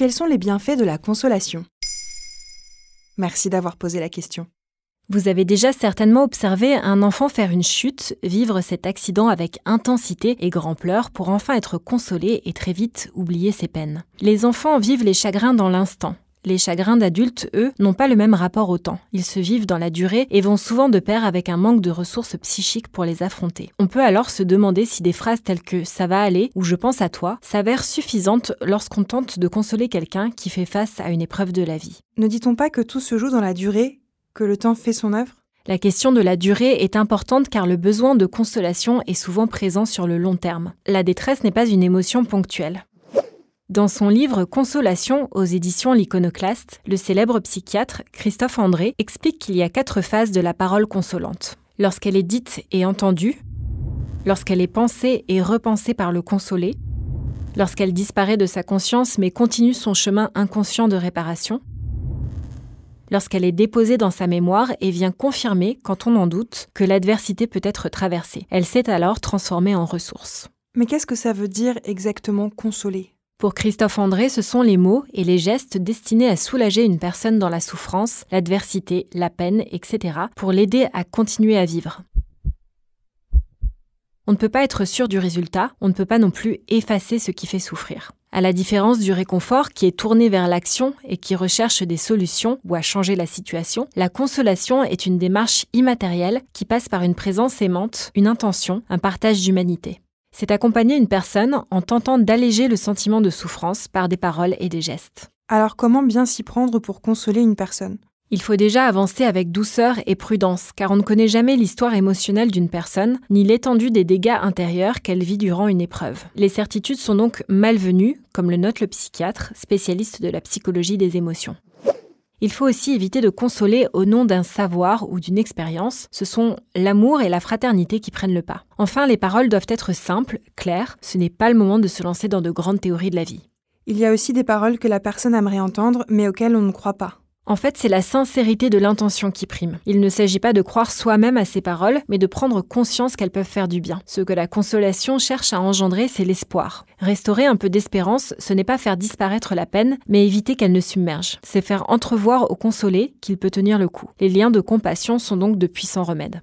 Quels sont les bienfaits de la consolation? Merci d'avoir posé la question. Vous avez déjà certainement observé un enfant faire une chute, vivre cet accident avec intensité et grand pleurs pour enfin être consolé et très vite oublier ses peines. Les enfants vivent les chagrins dans l'instant. Les chagrins d'adultes, eux, n'ont pas le même rapport au temps. Ils se vivent dans la durée et vont souvent de pair avec un manque de ressources psychiques pour les affronter. On peut alors se demander si des phrases telles que ça va aller ou je pense à toi s'avèrent suffisantes lorsqu'on tente de consoler quelqu'un qui fait face à une épreuve de la vie. Ne dit-on pas que tout se joue dans la durée, que le temps fait son œuvre? La question de la durée est importante car le besoin de consolation est souvent présent sur le long terme. La détresse n'est pas une émotion ponctuelle. Dans son livre Consolation aux éditions L'Iconoclaste, le célèbre psychiatre Christophe André explique qu'il y a quatre phases de la parole consolante. Lorsqu'elle est dite et entendue, lorsqu'elle est pensée et repensée par le consolé, lorsqu'elle disparaît de sa conscience mais continue son chemin inconscient de réparation, lorsqu'elle est déposée dans sa mémoire et vient confirmer, quand on en doute, que l'adversité peut être traversée. Elle s'est alors transformée en ressource. Mais qu'est-ce que ça veut dire exactement consoler? Pour Christophe André, ce sont les mots et les gestes destinés à soulager une personne dans la souffrance, l'adversité, la peine, etc., pour l'aider à continuer à vivre. On ne peut pas être sûr du résultat, on ne peut pas non plus effacer ce qui fait souffrir. À la différence du réconfort qui est tourné vers l'action et qui recherche des solutions ou à changer la situation, la consolation est une démarche immatérielle qui passe par une présence aimante, une intention, un partage d'humanité. C'est accompagner une personne en tentant d'alléger le sentiment de souffrance par des paroles et des gestes. Alors comment bien s'y prendre pour consoler une personne? Il faut déjà avancer avec douceur et prudence, car on ne connaît jamais l'histoire émotionnelle d'une personne, ni l'étendue des dégâts intérieurs qu'elle vit durant une épreuve. Les certitudes sont donc malvenues, comme le note le psychiatre, spécialiste de la psychologie des émotions. Il faut aussi éviter de consoler au nom d'un savoir ou d'une expérience. Ce sont l'amour et la fraternité qui prennent le pas. Enfin, les paroles doivent être simples, claires. Ce n'est pas le moment de se lancer dans de grandes théories de la vie. Il y a aussi des paroles que la personne aimerait entendre, mais auxquelles on ne croit pas. En fait, c'est la sincérité de l'intention qui prime. Il ne s'agit pas de croire soi-même à ces paroles, mais de prendre conscience qu'elles peuvent faire du bien. Ce que la consolation cherche à engendrer, c'est l'espoir. Restaurer un peu d'espérance, ce n'est pas faire disparaître la peine, mais éviter qu'elle ne submerge. C'est faire entrevoir au consolé qu'il peut tenir le coup. Les liens de compassion sont donc de puissants remèdes.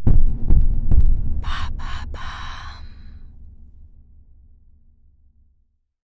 Ba,